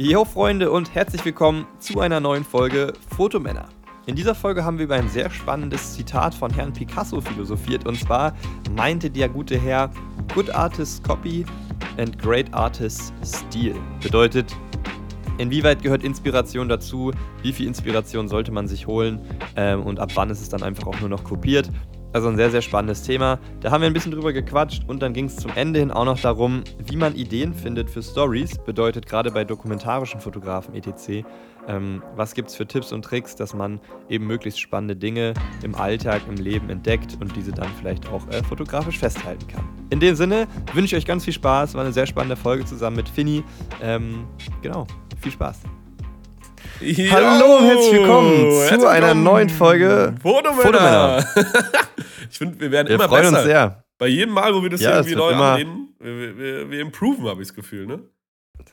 Jo Freunde und herzlich willkommen zu einer neuen Folge Fotomänner. In dieser Folge haben wir über ein sehr spannendes Zitat von Herrn Picasso philosophiert und zwar meinte der gute Herr, Good Artists Copy and Great Artists Steal. Bedeutet, inwieweit gehört Inspiration dazu, wie viel Inspiration sollte man sich holen ähm, und ab wann ist es dann einfach auch nur noch kopiert. Also ein sehr, sehr spannendes Thema. Da haben wir ein bisschen drüber gequatscht und dann ging es zum Ende hin auch noch darum, wie man Ideen findet für Stories. Bedeutet gerade bei dokumentarischen Fotografen etc. Ähm, was gibt es für Tipps und Tricks, dass man eben möglichst spannende Dinge im Alltag, im Leben entdeckt und diese dann vielleicht auch äh, fotografisch festhalten kann. In dem Sinne wünsche ich euch ganz viel Spaß. War eine sehr spannende Folge zusammen mit Finny. Ähm, genau, viel Spaß. Yo, Hallo und herzlich willkommen zu herzlich einer willkommen. neuen Folge Fotomänner. ich finde, wir werden Wir immer freuen besser. uns sehr. Bei jedem Mal, wo wir das Ja, irgendwie neu annehmen, wir, wir, wir improven, habe ich das Gefühl, ne?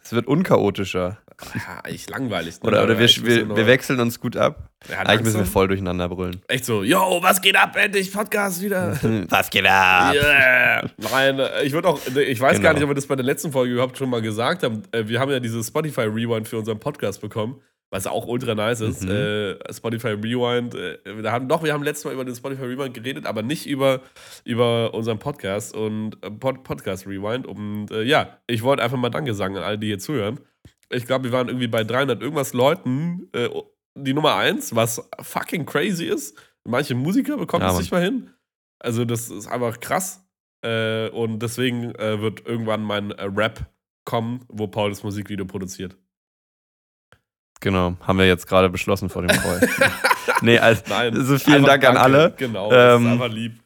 Es wird unchaotischer. Ja, echt langweilig. Ne? Oder, oder wir, wir, wir wechseln uns gut ab. Ja, Eigentlich müssen wir voll durcheinander brüllen. Echt so, yo, was geht ab, endlich, Podcast wieder. Was geht ab? Yeah. Nein, äh, ich würde auch, ich weiß Genau. gar nicht, ob wir das bei der letzten Folge überhaupt schon mal gesagt haben. Äh, Wir haben ja dieses Spotify Rewind für unseren Podcast bekommen, was auch ultra nice ist. Mhm. Äh, Spotify Rewind, äh, wir haben, doch, wir haben letztes Mal über den Spotify Rewind geredet, aber nicht über, über unseren Podcast und äh, Pod Podcast Rewind. Und äh, ja, ich wollte einfach mal Danke sagen an alle, die hier zuhören. Ich glaube, wir waren irgendwie bei 300 irgendwas Leuten, äh, die Nummer 1, was fucking crazy ist. Manche Musiker bekommen Ja, es nicht mal hin. Also, das ist einfach krass. Äh, und deswegen wird irgendwann mein Rap kommen, wo Paul das Musikvideo produziert. Genau, haben wir jetzt gerade beschlossen vor dem Call. nee, also, Nein. so vielen Dank an danke. alle. Genau, das ist Ähm, einfach lieb.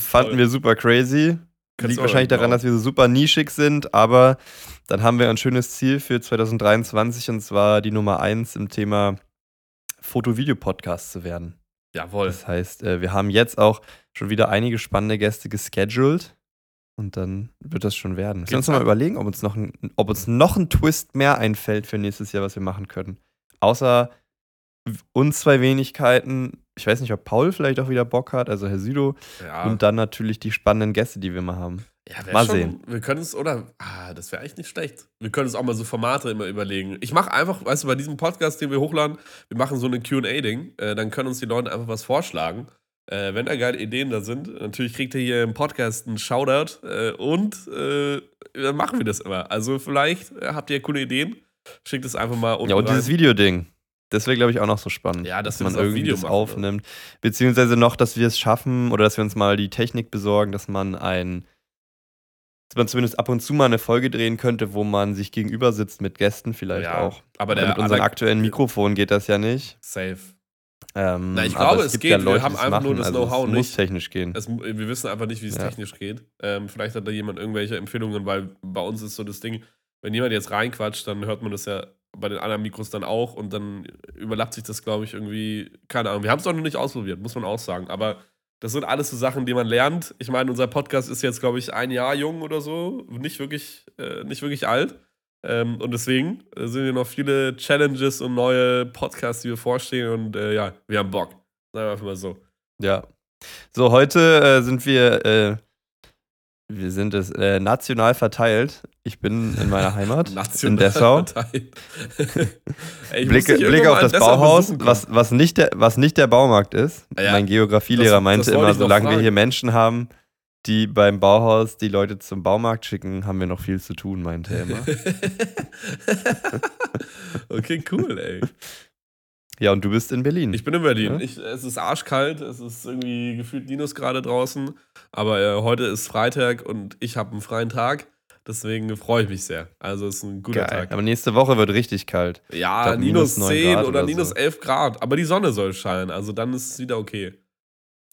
Fanden toll. wir super crazy. Kannst Liegt wahrscheinlich aber daran, auch. dass wir so super nischig sind, aber dann haben wir ein schönes Ziel für 2023 und zwar die Nummer 1 im Thema Foto-Video-Podcast zu werden. Jawohl. Das heißt, äh, wir haben jetzt auch schon wieder einige spannende Gäste gescheduled und dann wird das schon werden. Müssen wir uns mal überlegen, ob uns, noch ein, ob uns noch ein Twist mehr einfällt für nächstes Jahr, was wir machen können. Außer uns zwei Wenigkeiten. Ich weiß nicht, ob Paul vielleicht auch wieder Bock hat, also Herr Südo. Ja, Und dann natürlich die spannenden Gäste, die wir mal haben. ja mal schon, sehen. Wir können es, oder? Ah, das wäre echt nicht schlecht. Wir können uns auch mal so Formate immer überlegen. Ich mache einfach, weißt du, bei diesem Podcast, den wir hochladen, wir machen so eine QA-Ding. Äh, dann können uns die Leute einfach was vorschlagen. Äh, wenn da geile Ideen da sind, natürlich kriegt ihr hier im Podcast einen Shoutout äh, und äh, dann machen wir das immer. Also vielleicht äh, habt ihr coole Ideen, schickt es einfach mal unten Ja, und rein. dieses Videoding. Das wäre, glaube ich, auch noch so spannend. Ja, dass wir man das irgendwie Video das aufnimmt. Beziehungsweise noch, dass wir es schaffen oder dass wir uns mal die Technik besorgen, dass man ein, dass man zumindest ab und zu mal eine Folge drehen könnte, wo man sich gegenüber sitzt mit Gästen vielleicht Ja, auch. aber der mit unseren aller- aktuellen Mikrofonen geht das ja nicht. Safe. Ähm, Na, ich glaube, es gibt geht. Ja Wir Leute, haben die es einfach nur machen, das also Know-how es muss nicht. technisch gehen. Es, wir wissen einfach nicht, wie es Ja. technisch geht. Ähm, vielleicht hat da jemand irgendwelche Empfehlungen, weil bei uns ist so das Ding, wenn jemand jetzt reinquatscht, dann hört man das ja bei den anderen Mikros dann auch und dann überlappt sich das, glaube ich, irgendwie. Keine Ahnung. Wir haben es auch noch nicht ausprobiert, muss man auch sagen. Aber das sind alles so Sachen, die man lernt. Ich meine, unser Podcast ist jetzt, glaube ich, ein Jahr jung oder so. Nicht wirklich, äh, nicht wirklich alt. Ähm, und deswegen äh, sind hier noch viele Challenges und neue Podcasts, die wir vorstehen. Und äh, ja, wir haben Bock. Sagen wir einfach mal so. Ja. So, heute äh, sind wir, äh, wir sind es äh, national verteilt. Ich bin in meiner Heimat, in Dessau. Ey, Blicke irgendwann auf das Bauhaus, was, was, nicht der, was nicht der Baumarkt ist. Ja, mein Geografielehrer das- meinte das immer, solange wir hier Menschen haben, die beim Bauhaus die Leute zum Baumarkt schicken, haben wir noch viel zu tun, meinte er immer. okay, cool, ey. ja, und du bist in Berlin. Ich bin in Berlin. Ja? Ich, es ist arschkalt, es ist irgendwie gefühlt Minusgrade draußen. Aber äh, heute ist Freitag und ich habe einen freien Tag. Deswegen freue ich mich sehr. Also es ist ein guter Geil. Tag. Aber nächste Woche wird richtig kalt. Ja, glaub, minus, minus neun 10 Grad oder, oder minus so. 11 Grad. Aber die Sonne soll scheinen. Also dann ist es wieder okay.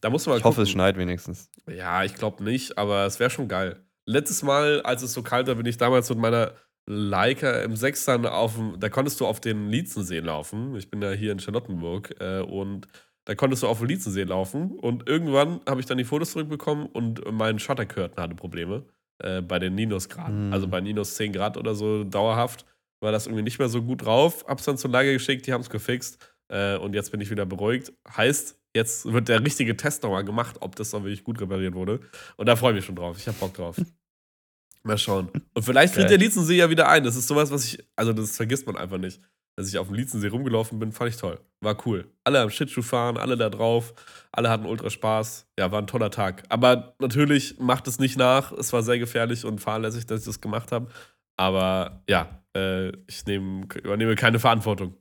Da muss man Ich hoffe, es gucken. schneit wenigstens. Ja, ich glaube nicht, aber es wäre schon geil. Letztes Mal, als es so kalt war, bin ich damals mit meiner Leica im Sechstern auf dem, da konntest du auf den Lietzensee laufen. Ich bin ja hier in Charlottenburg äh, und da konntest du auf dem Lietzensee laufen und irgendwann habe ich dann die Fotos zurückbekommen und mein Shuttercurtain hatte Probleme äh, bei den Minusgraden. Hm. Also bei minus 10 Grad oder so dauerhaft war das irgendwie nicht mehr so gut drauf. Hab's dann zur Leica geschickt, die haben es gefixt äh, und jetzt bin ich wieder beruhigt. Heißt, jetzt wird der richtige Test nochmal gemacht, ob das dann wirklich gut repariert wurde. Und da freue ich mich schon drauf. Ich habe Bock drauf. Mal schauen. Und vielleicht tritt der Lietzensee ja wieder ein. Das ist sowas, was ich, also das vergisst man einfach nicht. Als ich auf dem Lietzensee rumgelaufen bin, fand ich toll. War cool. Alle am Shitschuh fahren, alle da drauf, alle hatten ultra Spaß. Ja, war ein toller Tag. Aber natürlich macht es nicht nach. Es war sehr gefährlich und fahrlässig, dass ich das gemacht habe. Aber ja, äh, ich nehm, übernehme keine Verantwortung.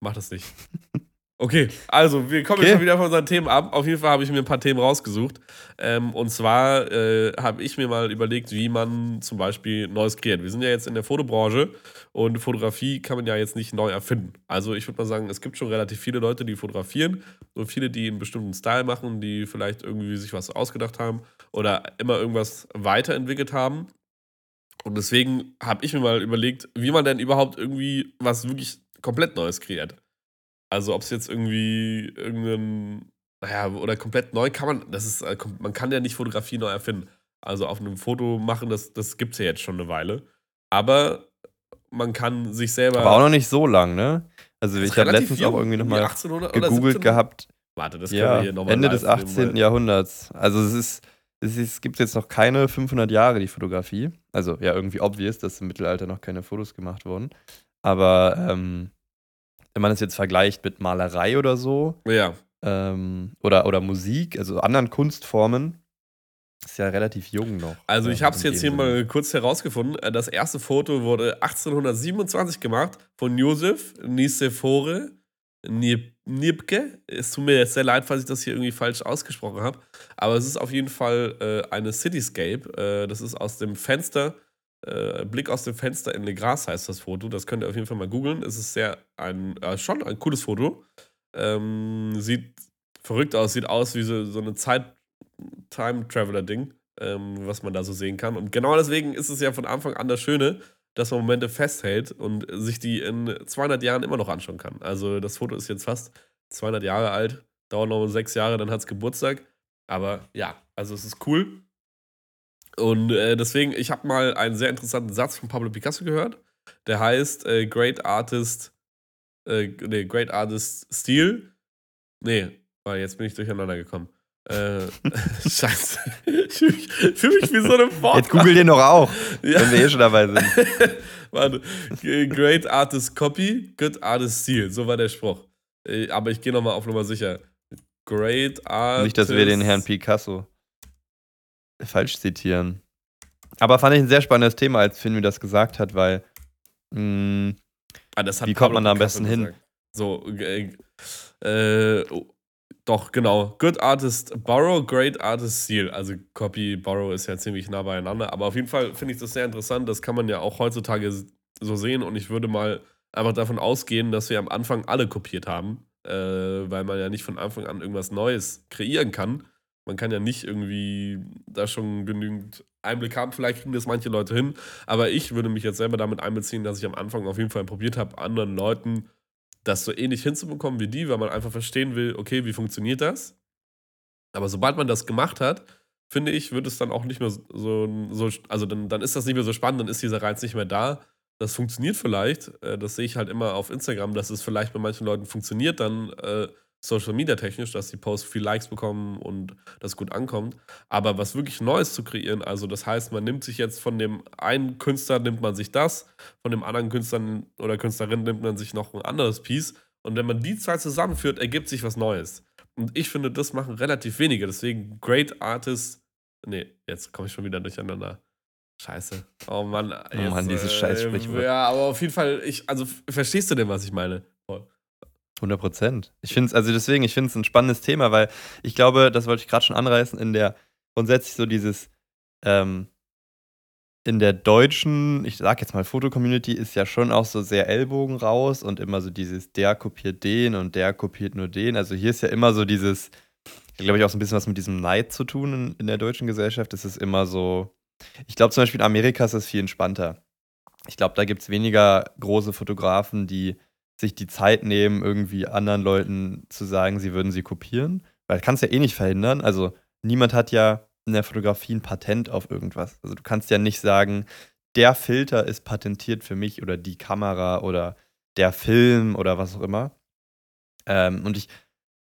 Mach das nicht. Okay, also wir kommen okay. schon wieder von unseren Themen ab. Auf jeden Fall habe ich mir ein paar Themen rausgesucht. Ähm, und zwar äh, habe ich mir mal überlegt, wie man zum Beispiel Neues kreiert. Wir sind ja jetzt in der Fotobranche und Fotografie kann man ja jetzt nicht neu erfinden. Also ich würde mal sagen, es gibt schon relativ viele Leute, die fotografieren und viele, die einen bestimmten Style machen, die vielleicht irgendwie sich was ausgedacht haben oder immer irgendwas weiterentwickelt haben. Und deswegen habe ich mir mal überlegt, wie man denn überhaupt irgendwie was wirklich komplett Neues kreiert. Also ob es jetzt irgendwie irgendein, naja, oder komplett neu kann man, das ist, äh, man kann ja nicht Fotografie neu erfinden. Also auf einem Foto machen, das, das gibt es ja jetzt schon eine Weile. Aber man kann sich selber. Aber auch noch nicht so lang, ne? Also ich habe letztens auch irgendwie nochmal gegoogelt gehabt. Warte, das können ja, wir hier nochmal Ende des 18. Nehmen, Jahrhunderts. Also es ist, es, ist, es gibt jetzt noch keine 500 Jahre die Fotografie. Also ja, irgendwie obvious, dass im Mittelalter noch keine Fotos gemacht wurden. Aber ähm, wenn man es jetzt vergleicht mit Malerei oder so, ja. ähm, oder, oder Musik, also anderen Kunstformen, ist ja relativ jung noch. Also ich habe es jetzt hier Sinne. mal kurz herausgefunden. Äh, das erste Foto wurde 1827 gemacht von Josef Nicephore Niebke. Es tut mir jetzt sehr leid, falls ich das hier irgendwie falsch ausgesprochen habe. Aber es ist auf jeden Fall äh, eine Cityscape. Äh, das ist aus dem Fenster äh, Blick aus dem Fenster in Le Gras heißt das Foto. Das könnt ihr auf jeden Fall mal googeln. Es ist sehr ein, äh, schon ein cooles Foto. Ähm, sieht verrückt aus, sieht aus wie so, so eine Zeit-Time-Traveler-Ding, ähm, was man da so sehen kann. Und genau deswegen ist es ja von Anfang an das Schöne, dass man Momente festhält und sich die in 200 Jahren immer noch anschauen kann. Also das Foto ist jetzt fast 200 Jahre alt, dauert noch sechs Jahre, dann hat es Geburtstag. Aber ja, also es ist cool. Und äh, deswegen, ich habe mal einen sehr interessanten Satz von Pablo Picasso gehört. Der heißt äh, Great Artist, äh, nee, Great Artist Stil. Nee, oh, jetzt bin ich durcheinander gekommen. Äh, scheiße. Ich fühle mich, fühl mich, wie so eine Form. Jetzt google den doch auch, ja. wenn wir eh schon dabei sind. Warte. Great Artist Copy, Good Artist Stil. So war der Spruch. Äh, aber ich gehe nochmal auf Nummer sicher. Great Artist. Nicht, dass wir den Herrn Picasso falsch zitieren. Aber fand ich ein sehr spannendes Thema, als Finn mir das gesagt hat, weil mh, hm, ah, wie kommt man da am besten hin? So, äh, äh, oh, doch, genau. Good Artist Borrow, Great Artist Seal. Also Copy, Borrow ist ja ziemlich nah beieinander. Aber auf jeden Fall finde ich das sehr interessant. Das kann man ja auch heutzutage so sehen. Und ich würde mal einfach davon ausgehen, dass wir am Anfang alle kopiert haben. Äh, weil man ja nicht von Anfang an irgendwas Neues kreieren kann man kann ja nicht irgendwie da schon genügend Einblick haben. Vielleicht kriegen das manche Leute hin. Aber ich würde mich jetzt selber damit einbeziehen, dass ich am Anfang auf jeden Fall probiert habe, anderen Leuten das so ähnlich hinzubekommen wie die, weil man einfach verstehen will, okay, wie funktioniert das? Aber sobald man das gemacht hat, finde ich, wird es dann auch nicht mehr so, so also dann, dann ist das nicht mehr so spannend, dann ist dieser Reiz nicht mehr da. Das funktioniert vielleicht. Äh, das sehe ich halt immer auf Instagram, dass es vielleicht bei manchen Leuten funktioniert. Dann äh, Social Media technisch, dass die Posts viel Likes bekommen und das gut ankommt. Aber was wirklich Neues zu kreieren, also das heißt, man nimmt sich jetzt von dem einen Künstler, nimmt man sich das, von dem anderen Künstler oder Künstlerin nimmt man sich noch ein anderes Piece. Und wenn man die zwei zusammenführt, ergibt sich was Neues. Und ich finde, das machen relativ wenige. Deswegen Great Artists. Nee, jetzt komme ich schon wieder durcheinander. Scheiße. Oh Mann. Jetzt, oh Mann, dieses äh, Scheiß-Sprichwort. Ja, aber auf jeden Fall, ich, also verstehst du denn, was ich meine? 100 Prozent. Ich finde es, also deswegen, ich finde es ein spannendes Thema, weil ich glaube, das wollte ich gerade schon anreißen, in der grundsätzlich so dieses, ähm, in der deutschen, ich sag jetzt mal, Fotocommunity ist ja schon auch so sehr Ellbogen raus und immer so dieses, der kopiert den und der kopiert nur den. Also hier ist ja immer so dieses, glaube ich, auch so ein bisschen was mit diesem Neid zu tun in, in der deutschen Gesellschaft. Es ist immer so, ich glaube zum Beispiel in Amerika ist das viel entspannter. Ich glaube, da gibt es weniger große Fotografen, die sich die Zeit nehmen, irgendwie anderen Leuten zu sagen, sie würden sie kopieren. Weil kannst ja eh nicht verhindern. Also niemand hat ja in der Fotografie ein Patent auf irgendwas. Also du kannst ja nicht sagen, der Filter ist patentiert für mich oder die Kamera oder der Film oder was auch immer. Ähm, und ich,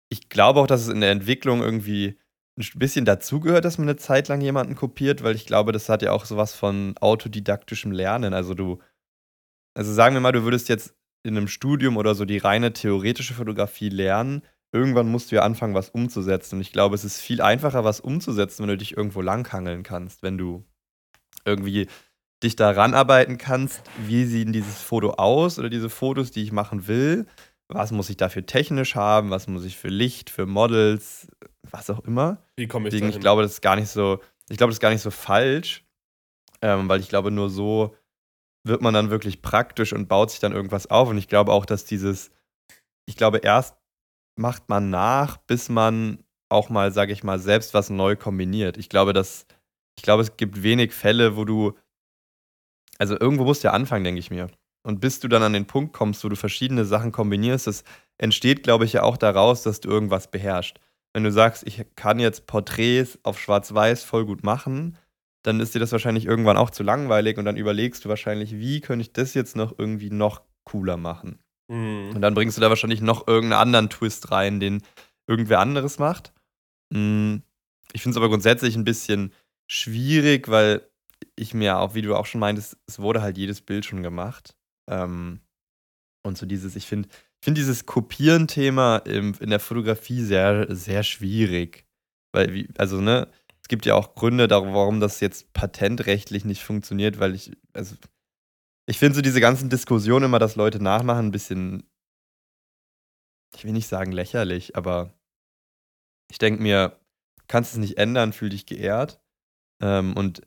ich glaube auch, dass es in der Entwicklung irgendwie ein bisschen dazugehört, dass man eine Zeit lang jemanden kopiert, weil ich glaube, das hat ja auch sowas von autodidaktischem Lernen. Also du, also sagen wir mal, du würdest jetzt in einem Studium oder so die reine theoretische Fotografie lernen. Irgendwann musst du ja anfangen, was umzusetzen. Und ich glaube, es ist viel einfacher, was umzusetzen, wenn du dich irgendwo langhangeln kannst, wenn du irgendwie dich daran arbeiten kannst, wie sieht dieses Foto aus oder diese Fotos, die ich machen will. Was muss ich dafür technisch haben? Was muss ich für Licht, für Models, was auch immer. Wie komme ich Deswegen, ich glaube, das ist gar nicht so, ich glaube, das ist gar nicht so falsch, ähm, weil ich glaube, nur so wird man dann wirklich praktisch und baut sich dann irgendwas auf. Und ich glaube auch, dass dieses, ich glaube, erst macht man nach, bis man auch mal, sage ich mal, selbst was neu kombiniert. Ich glaube, dass, ich glaube, es gibt wenig Fälle, wo du, also irgendwo musst du ja anfangen, denke ich mir. Und bis du dann an den Punkt kommst, wo du verschiedene Sachen kombinierst, das entsteht, glaube ich, ja auch daraus, dass du irgendwas beherrschst wenn du sagst, ich kann jetzt Porträts auf Schwarz-Weiß voll gut machen, dann ist dir das wahrscheinlich irgendwann auch zu langweilig und dann überlegst du wahrscheinlich, wie könnte ich das jetzt noch irgendwie noch cooler machen. Mhm. Und dann bringst du da wahrscheinlich noch irgendeinen anderen Twist rein, den irgendwer anderes macht. Hm, ich finde es aber grundsätzlich ein bisschen schwierig, weil ich mir auch, wie du auch schon meintest, es wurde halt jedes Bild schon gemacht. Ähm, und so dieses, ich finde, ich finde dieses Kopieren-Thema in der Fotografie sehr, sehr schwierig. Weil, wie, also, ne, es gibt ja auch Gründe, warum das jetzt patentrechtlich nicht funktioniert, weil ich, also, ich finde so diese ganzen Diskussionen immer, dass Leute nachmachen, ein bisschen, ich will nicht sagen lächerlich, aber ich denke mir, kannst es nicht ändern, fühl dich geehrt. Ähm, und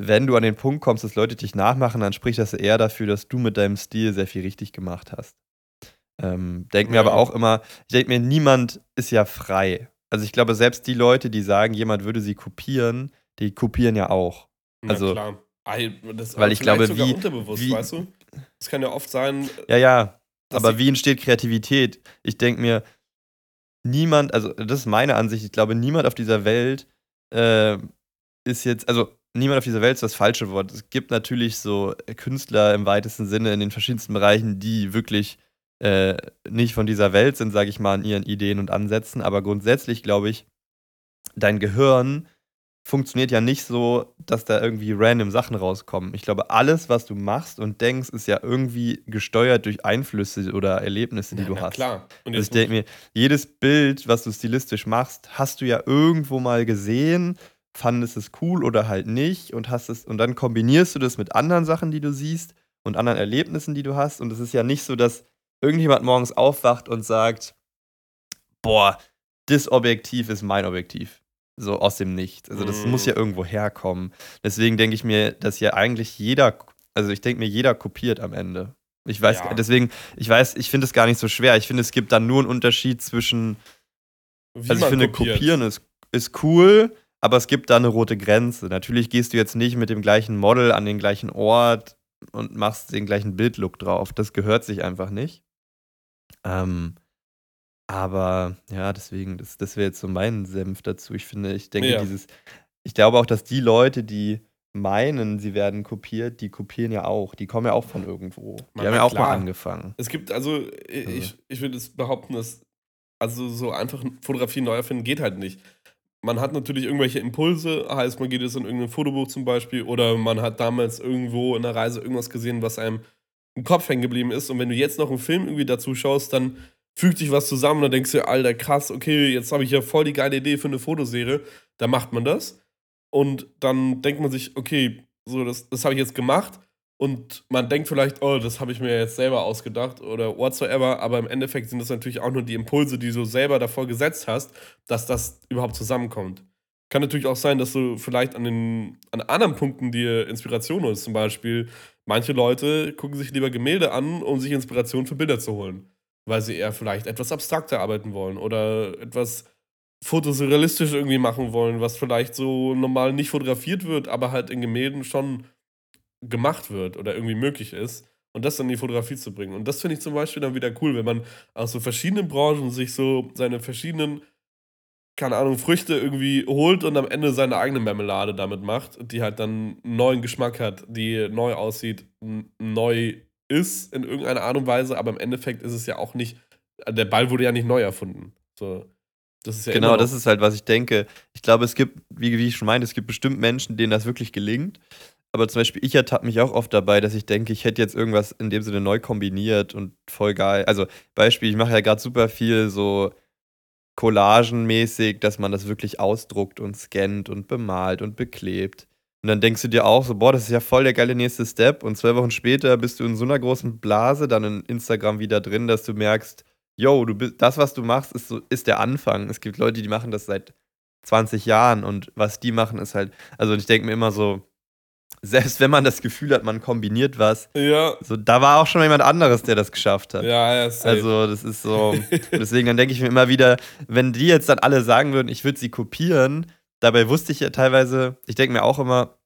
wenn du an den Punkt kommst, dass Leute dich nachmachen, dann spricht das eher dafür, dass du mit deinem Stil sehr viel richtig gemacht hast. Ähm, denke mir aber auch immer, ich denke mir, niemand ist ja frei. Also ich glaube, selbst die Leute, die sagen, jemand würde sie kopieren, die kopieren ja auch. Na also, klar. Das weil ich glaube, wie, wie, weißt du? Das kann ja oft sein. Ja, ja. Aber wie entsteht Kreativität? Ich denke mir, niemand, also das ist meine Ansicht, ich glaube, niemand auf dieser Welt äh, ist jetzt, also niemand auf dieser Welt ist das falsche Wort. Es gibt natürlich so Künstler im weitesten Sinne in den verschiedensten Bereichen, die wirklich äh, nicht von dieser Welt sind, sage ich mal, in ihren Ideen und Ansätzen. Aber grundsätzlich glaube ich, dein Gehirn funktioniert ja nicht so, dass da irgendwie random Sachen rauskommen. Ich glaube, alles, was du machst und denkst, ist ja irgendwie gesteuert durch Einflüsse oder Erlebnisse, die ja, du hast. Klar. Und also ich denke mir, jedes Bild, was du stilistisch machst, hast du ja irgendwo mal gesehen, fandest es cool oder halt nicht und hast es und dann kombinierst du das mit anderen Sachen, die du siehst und anderen Erlebnissen, die du hast. Und es ist ja nicht so, dass irgendjemand morgens aufwacht und sagt, boah, das Objektiv ist mein Objektiv. So aus dem Nichts. Also das mm. muss ja mhm. irgendwo herkommen. Deswegen denke ich mir, dass ja eigentlich jeder, also ich denke mir, jeder kopiert am Ende. Ich weiß, ja. deswegen, ich weiß, ich finde es gar nicht so schwer. Ich finde, es gibt dann nur einen Unterschied zwischen, Wie also ich finde, kopiert. kopieren ist, ist cool, aber es gibt da eine rote Grenze. Natürlich gehst du jetzt nicht mit dem gleichen Model an den gleichen Ort und machst den gleichen Bildlook drauf. Das gehört sich einfach nicht. Ähm, aber ja, deswegen, das, das wäre jetzt so mein Senf dazu. Ich finde, ich denke, Ja. dieses, ich glaube auch, dass die Leute, die meinen, sie werden kopiert, die kopieren ja auch. Die kommen ja auch von irgendwo. Die Na, haben ja auch mal angefangen. Es gibt, also, Also. ich, ich würde es behaupten, dass, also so einfach Fotografie neu erfinden geht halt nicht. Man hat natürlich irgendwelche Impulse, heißt, man geht jetzt in irgendein Fotobuch zum Beispiel, oder man hat damals irgendwo in der Reise irgendwas gesehen, was einem im Kopf hängen geblieben ist. Und wenn du jetzt noch einen Film irgendwie dazu schaust, dann fügt sich was zusammen und dann denkst du, Alter, krass, okay, jetzt habe ich ja voll die geile Idee für eine Fotoserie. Da macht man das. Und dann denkt man sich, okay, so, das, das habe ich jetzt gemacht. Und man denkt vielleicht, oh, das habe ich mir jetzt selber ausgedacht oder whatsoever, aber im Endeffekt sind das natürlich auch nur die Impulse, die du selber davor gesetzt hast, dass das überhaupt zusammenkommt. Kann natürlich auch sein, dass du vielleicht an den an anderen Punkten dir Inspiration holst. Zum Beispiel, manche Leute gucken sich lieber Gemälde an, um sich Inspiration für Bilder zu holen. Weil sie eher vielleicht etwas abstrakter arbeiten wollen oder etwas fotosurrealistisch irgendwie machen wollen, was vielleicht so normal nicht fotografiert wird, aber halt in Gemälden schon gemacht wird oder irgendwie möglich ist. Und das dann in die Fotografie zu bringen. Und das finde ich zum Beispiel dann wieder cool, wenn man aus so verschiedenen Branchen sich so seine verschiedenen keine Ahnung, Früchte irgendwie holt und am Ende seine eigene Marmelade damit macht, die halt dann einen neuen Geschmack hat, die neu aussieht, neu ist in irgendeiner Art und Weise, aber im Endeffekt ist es ja auch nicht, der Ball wurde ja nicht neu erfunden. So. Das ist ja Genau, das ist halt, was ich denke. Ich glaube, es gibt, wie, wie ich schon meinte, es gibt bestimmt Menschen, denen das wirklich gelingt. Aber zum Beispiel, ich ertappe mich auch oft dabei, dass ich denke, ich hätte jetzt irgendwas in dem Sinne neu kombiniert und voll geil. Also, Beispiel, ich mache ja gerade super viel so collagenmäßig, dass man das wirklich ausdruckt und scannt und bemalt und beklebt. Und dann denkst du dir auch so, boah, das ist ja voll der geile nächste Step. Und zwei Wochen später bist du in so einer großen Blase dann in Instagram wieder drin, dass du merkst, yo, du bist, das, was du machst, ist, so, ist der Anfang. Es gibt Leute, die machen das seit 20 Jahren und was die machen, ist halt, also ich denke mir immer so, selbst wenn man das Gefühl hat, man kombiniert was, Ja, so, da war auch schon jemand anderes, der das geschafft hat. ja, ja, safe. Also, das ist so. Deswegen, dann denke ich mir immer wieder, wenn die jetzt dann alle sagen würden, ich würde sie kopieren, dabei wusste ich ja teilweise, ich denke mir auch immer,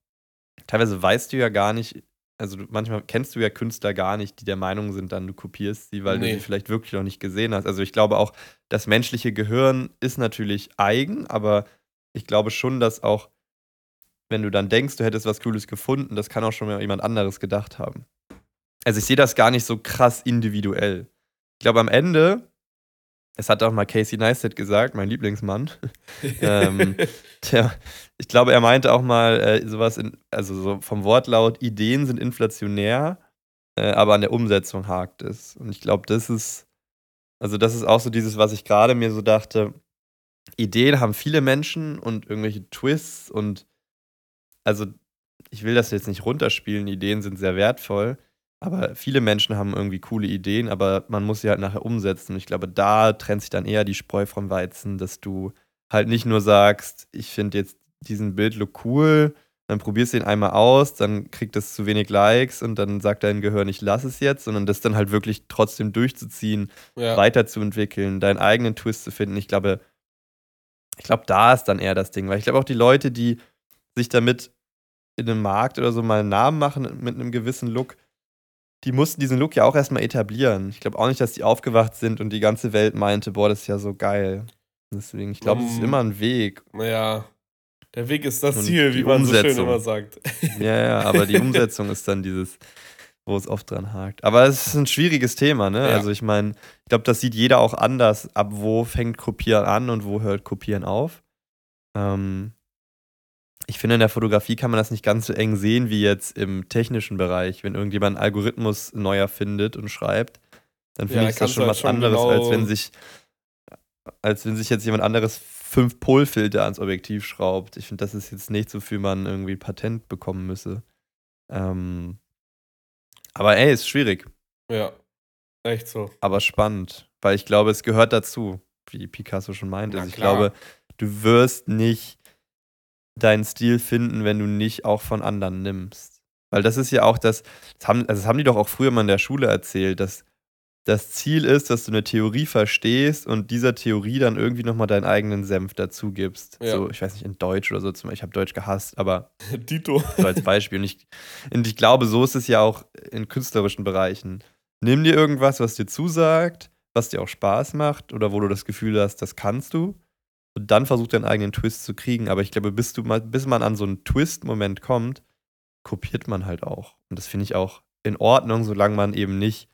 teilweise weißt du ja gar nicht, also du, manchmal kennst du ja Künstler gar nicht, die der Meinung sind, dann du kopierst sie, weil Nee. du sie vielleicht wirklich noch nicht gesehen hast. Also ich glaube auch, das menschliche Gehirn ist natürlich eigen, aber ich glaube schon, dass auch, wenn du dann denkst, du hättest was Cooles gefunden, das kann auch schon mal jemand anderes gedacht haben. Also ich sehe das gar nicht so krass individuell. Ich glaube am Ende, es hat auch mal Casey Neistat gesagt, mein Lieblingsmann, ähm, der, ich glaube, er meinte auch mal äh, sowas, in, also so vom Wortlaut, Ideen sind inflationär, äh, aber an der Umsetzung hakt es. Und ich glaube, das ist, also das ist auch so dieses, was ich gerade mir so dachte, Ideen haben viele Menschen und irgendwelche Twists und also ich will das jetzt nicht runterspielen, Ideen sind sehr wertvoll, aber viele Menschen haben irgendwie coole Ideen, aber man muss sie halt nachher umsetzen. Und ich glaube, da trennt sich dann eher die Spreu vom Weizen, dass du halt nicht nur sagst, ich finde jetzt diesen Bildlook cool, dann probierst du ihn einmal aus, dann kriegt es zu wenig Likes und dann sagt dein Gehirn, ich lass es jetzt, sondern das dann halt wirklich trotzdem durchzuziehen, ja. weiterzuentwickeln, deinen eigenen Twist zu finden. Ich glaube, ich glaube, da ist dann eher das Ding, weil ich glaube auch die Leute, die sich damit in einem Markt oder so mal einen Namen machen mit einem gewissen Look, die mussten diesen Look ja auch erstmal etablieren. Ich glaube auch nicht, dass die aufgewacht sind und die ganze Welt meinte, boah, das ist ja so geil. Deswegen, ich glaube, es ist Mm. immer ein Weg. Naja, der Weg ist das Und Ziel, wie man so schön Umsetzung. immer sagt. Ja, ja, aber die Umsetzung ist dann dieses, wo es oft dran hakt. Aber es ist ein schwieriges Thema, ne? Ja. Also ich meine, ich glaube, das sieht jeder auch anders, ab wo fängt Kopieren an und wo hört Kopieren auf. Ähm, ich finde, in der Fotografie kann man das nicht ganz so eng sehen wie jetzt im technischen Bereich. Wenn irgendjemand einen Algorithmus neu erfindet und schreibt, dann finde Ja, ich das schon halt was schon anderes, als genau- wenn sich als wenn sich jetzt jemand anderes fünf Polfilter ans Objektiv schraubt. Ich finde, das ist jetzt nichts, wofür man irgendwie Patent bekommen müsse. Ähm, aber ey, ist schwierig, Ja, echt so. aber spannend, weil ich glaube, es gehört dazu, wie Picasso schon meinte. Also ich glaube, du wirst nicht deinen Stil finden, wenn du nicht auch von anderen nimmst. Weil das ist ja auch das, das haben, also das haben die doch auch früher mal in der Schule erzählt, dass das Ziel ist, dass du eine Theorie verstehst und dieser Theorie dann irgendwie nochmal deinen eigenen Senf dazu gibst. Ja. So, ich weiß nicht, in Deutsch oder so, zum Beispiel, ich habe Deutsch gehasst, aber Dito. so als Beispiel. Und ich, und ich glaube, so ist es ja auch in künstlerischen Bereichen. Nimm dir irgendwas, was dir zusagt, was dir auch Spaß macht oder wo du das Gefühl hast, das kannst du. Und dann versuch deinen eigenen Twist zu kriegen. Aber ich glaube, bis, du mal, bis man an so einen Twist-Moment kommt, kopiert man halt auch. Und das finde ich auch in Ordnung, solange man eben nicht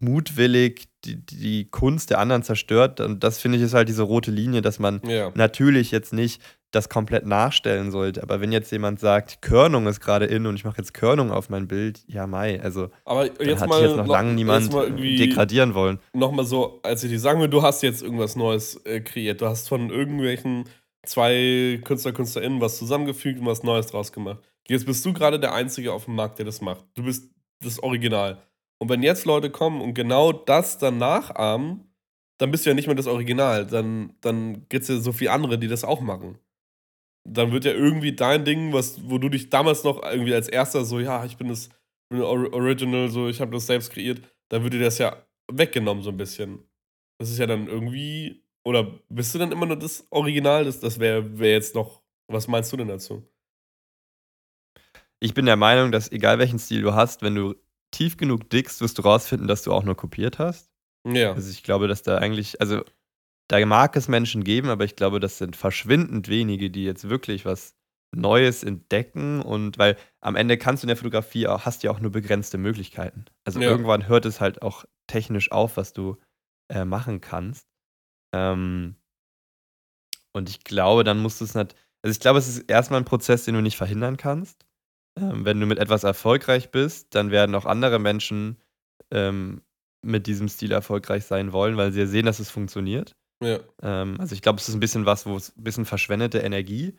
mutwillig die, die Kunst der anderen zerstört. Und das finde ich ist halt diese rote Linie, dass man Ja. natürlich jetzt nicht das komplett nachstellen sollte. Aber wenn jetzt jemand sagt, Körnung ist gerade in und ich mache jetzt Körnung auf mein Bild, ja, Mai. Also, Aber jetzt hat mal, jetzt noch lange jetzt niemand degradieren wollen. nochmal so, als ich dir sagen will, du hast jetzt irgendwas Neues äh, kreiert. Du hast von irgendwelchen zwei Künstler, KünstlerInnen was zusammengefügt und was Neues draus gemacht. Jetzt bist du gerade der Einzige auf dem Markt, der das macht. Du bist das Original. Und wenn jetzt Leute kommen und genau das dann nachahmen, dann bist du ja nicht mehr das Original. Dann, dann gibt es ja so viele andere, die das auch machen. Dann wird ja irgendwie dein Ding, was, wo du dich damals noch irgendwie als erster so, ja, ich bin das bin Or- Original, so, ich habe das selbst kreiert, dann wird dir das ja weggenommen so ein bisschen. Das ist ja dann irgendwie, oder bist du dann immer nur das Original? Das, das wäre wär jetzt noch, was meinst du denn dazu? Ich bin der Meinung, dass egal welchen Stil du hast, wenn du tief genug dickst, wirst du rausfinden, dass du auch nur kopiert hast. Ja. Also ich glaube, dass da eigentlich, also da mag es Menschen geben, aber ich glaube, das sind verschwindend wenige, die jetzt wirklich was Neues entdecken und weil am Ende kannst du in der Fotografie auch, hast ja auch nur begrenzte Möglichkeiten. Also Ja. irgendwann hört es halt auch technisch auf, was du äh, machen kannst. Ähm, Und ich glaube, dann musst du es nicht. Also ich glaube, es ist erstmal ein Prozess, den du nicht verhindern kannst. Ähm, wenn du mit etwas erfolgreich bist, dann werden auch andere Menschen ähm, mit diesem Stil erfolgreich sein wollen, weil sie ja sehen, dass es funktioniert. Ja. Ähm, also ich glaube, es ist ein bisschen was, wo es ein bisschen verschwendete Energie.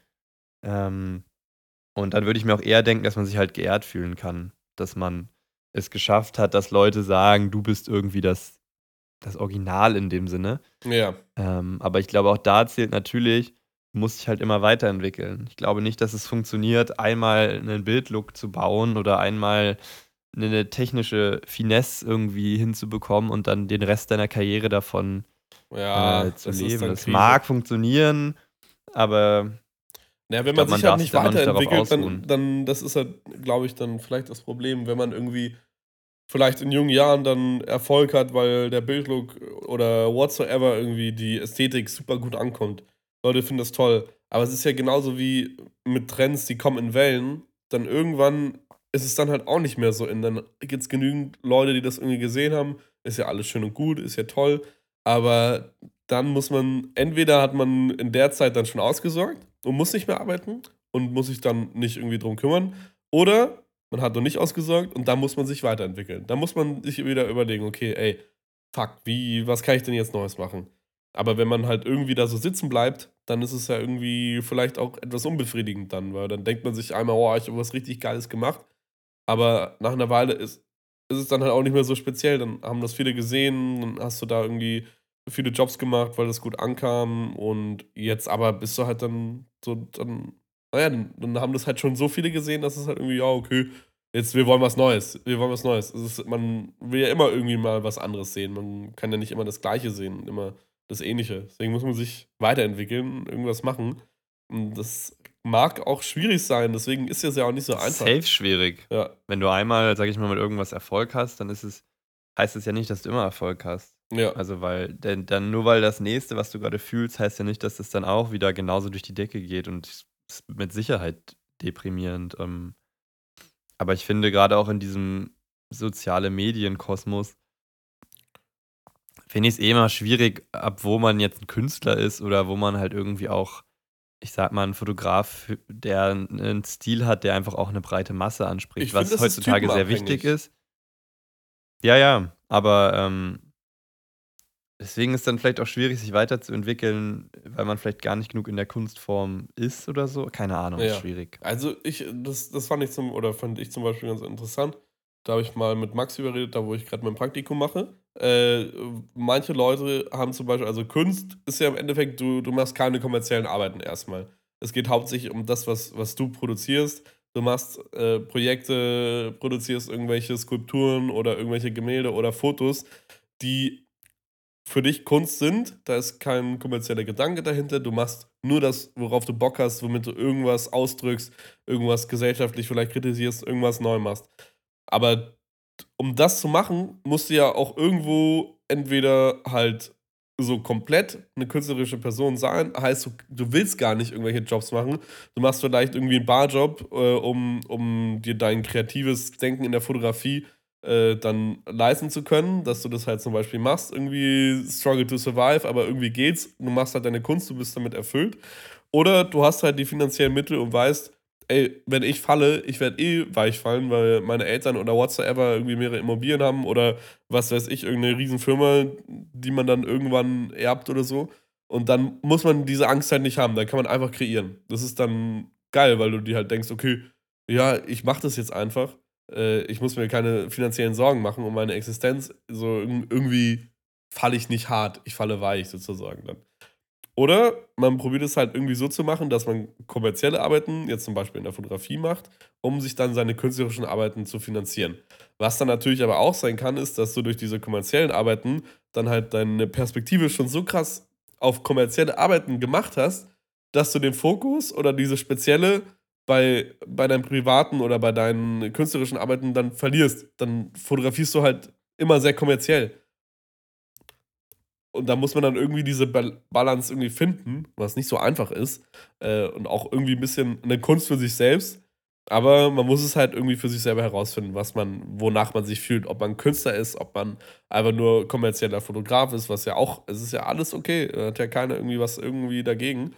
Ähm, und dann würde ich mir auch eher denken, dass man sich halt geehrt fühlen kann, dass man es geschafft hat, dass Leute sagen, du bist irgendwie das, das Original in dem Sinne. Ja. Ähm, aber ich glaube, auch da zählt natürlich, muss sich halt immer weiterentwickeln. Ich glaube nicht, dass es funktioniert, einmal einen Bildlook zu bauen oder einmal eine technische Finesse irgendwie hinzubekommen und dann den Rest deiner Karriere davon ja, äh, zu leben. Es mag funktionieren, aber naja, wenn man, glaub, sich man halt nicht weiterentwickelt, dann, dann, das ist halt, glaube ich, dann vielleicht das Problem, wenn man irgendwie vielleicht in jungen Jahren dann Erfolg hat, weil der Bildlook oder whatsoever irgendwie die Ästhetik super gut ankommt. Leute finden das toll. Aber es ist ja genauso wie mit Trends, die kommen in Wellen. Dann irgendwann ist es dann halt auch nicht mehr so in. Dann gibt es genügend Leute, die das irgendwie gesehen haben. Ist ja alles schön und gut, ist ja toll. Aber dann muss man, entweder hat man in der Zeit dann schon ausgesorgt und muss nicht mehr arbeiten und muss sich dann nicht irgendwie drum kümmern. Oder man hat noch nicht ausgesorgt und dann muss man sich weiterentwickeln. Da muss man sich wieder überlegen, okay, ey, fuck, wie, was kann ich denn jetzt Neues machen? Aber wenn man halt irgendwie da so sitzen bleibt, dann ist es ja irgendwie vielleicht auch etwas unbefriedigend dann, weil dann denkt man sich einmal, oh, ich habe was richtig Geiles gemacht. Aber nach einer Weile ist, ist es dann halt auch nicht mehr so speziell. Dann haben das viele gesehen, dann hast du da irgendwie viele Jobs gemacht, weil das gut ankam. Und jetzt aber bist du halt dann so, dann, naja, dann, dann haben das halt schon so viele gesehen, dass es halt irgendwie, ja, okay, jetzt, wir wollen was Neues. Wir wollen was Neues. Ist, man will ja immer irgendwie mal was anderes sehen. Man kann ja nicht immer das Gleiche sehen, immer das Ähnliche. Deswegen muss man sich weiterentwickeln, irgendwas machen. Und das mag auch schwierig sein, deswegen ist es ja auch nicht so einfach. Safe schwierig. Ja. Wenn du einmal, sag ich mal, mit irgendwas Erfolg hast, dann ist es, heißt es ja nicht, dass du immer Erfolg hast. Ja. Also, weil, denn dann nur weil das nächste, was du gerade fühlst, heißt ja nicht, dass das dann auch wieder genauso durch die Decke geht und ist mit Sicherheit deprimierend. Ähm, aber ich finde gerade auch in diesem soziale Medienkosmos finde ich es eh immer schwierig, ab wo man jetzt ein Künstler ist oder wo man halt irgendwie auch, ich sag mal, ein Fotograf, der einen Stil hat, der einfach auch eine breite Masse anspricht, ich was find, heutzutage sehr wichtig ist. Ja, ja, aber ähm, Deswegen ist dann vielleicht auch schwierig, sich weiterzuentwickeln, weil man vielleicht gar nicht genug in der Kunstform ist oder so. Keine Ahnung, ja. ist schwierig. Also ich, das, das fand ich zum, oder fand ich zum Beispiel ganz interessant. Da habe ich mal mit Max überredet, da wo ich gerade mein Praktikum mache. Äh, manche Leute haben zum Beispiel, also Kunst ist ja im Endeffekt, du, du machst keine kommerziellen Arbeiten erstmal. Es geht hauptsächlich um das, was, was du produzierst. Du machst äh, Projekte, produzierst irgendwelche Skulpturen oder irgendwelche Gemälde oder Fotos, die für dich Kunst sind. Da ist kein kommerzieller Gedanke dahinter. Du machst nur das, worauf du Bock hast, womit du irgendwas ausdrückst, irgendwas gesellschaftlich vielleicht kritisierst, irgendwas neu machst. Aber um das zu machen, musst du ja auch irgendwo entweder halt so komplett eine künstlerische Person sein. Heißt, du, du willst gar nicht irgendwelche Jobs machen. Du machst vielleicht irgendwie einen Barjob, äh, um, um dir dein kreatives Denken in der Fotografie äh, dann leisten zu können, dass du das halt zum Beispiel machst, irgendwie struggle to survive, aber irgendwie geht's, du machst halt deine Kunst, du bist damit erfüllt. Oder du hast halt die finanziellen Mittel und weißt, ey, wenn ich falle, ich werde eh weich fallen, weil meine Eltern oder whatsoever irgendwie mehrere Immobilien haben oder was weiß ich, irgendeine Riesenfirma, die man dann irgendwann erbt oder so. Und dann muss man diese Angst halt nicht haben, dann kann man einfach kreieren. Das ist dann geil, weil du dir halt denkst, okay, ja, ich mach das jetzt einfach äh, ich muss mir keine finanziellen Sorgen machen um meine Existenz. So irgendwie falle ich nicht hart, ich falle weich sozusagen dann. Oder man probiert es halt irgendwie so zu machen, dass man kommerzielle Arbeiten, jetzt zum Beispiel in der Fotografie macht, um sich dann seine künstlerischen Arbeiten zu finanzieren. Was dann natürlich aber auch sein kann, ist, dass du durch diese kommerziellen Arbeiten dann halt deine Perspektive schon so krass auf kommerzielle Arbeiten gemacht hast, dass du den Fokus oder diese spezielle bei, bei deinen privaten oder bei deinen künstlerischen Arbeiten dann verlierst, dann fotografierst du halt immer sehr kommerziell. Und da muss man dann irgendwie diese Balance irgendwie finden, was nicht so einfach ist. Äh, und auch irgendwie ein bisschen eine Kunst für sich selbst. Aber man muss es halt irgendwie für sich selber herausfinden, was man, wonach man sich fühlt. Ob man Künstler ist, ob man einfach nur kommerzieller Fotograf ist, was ja auch, es ist ja alles okay. Da hat ja keiner irgendwie was irgendwie dagegen.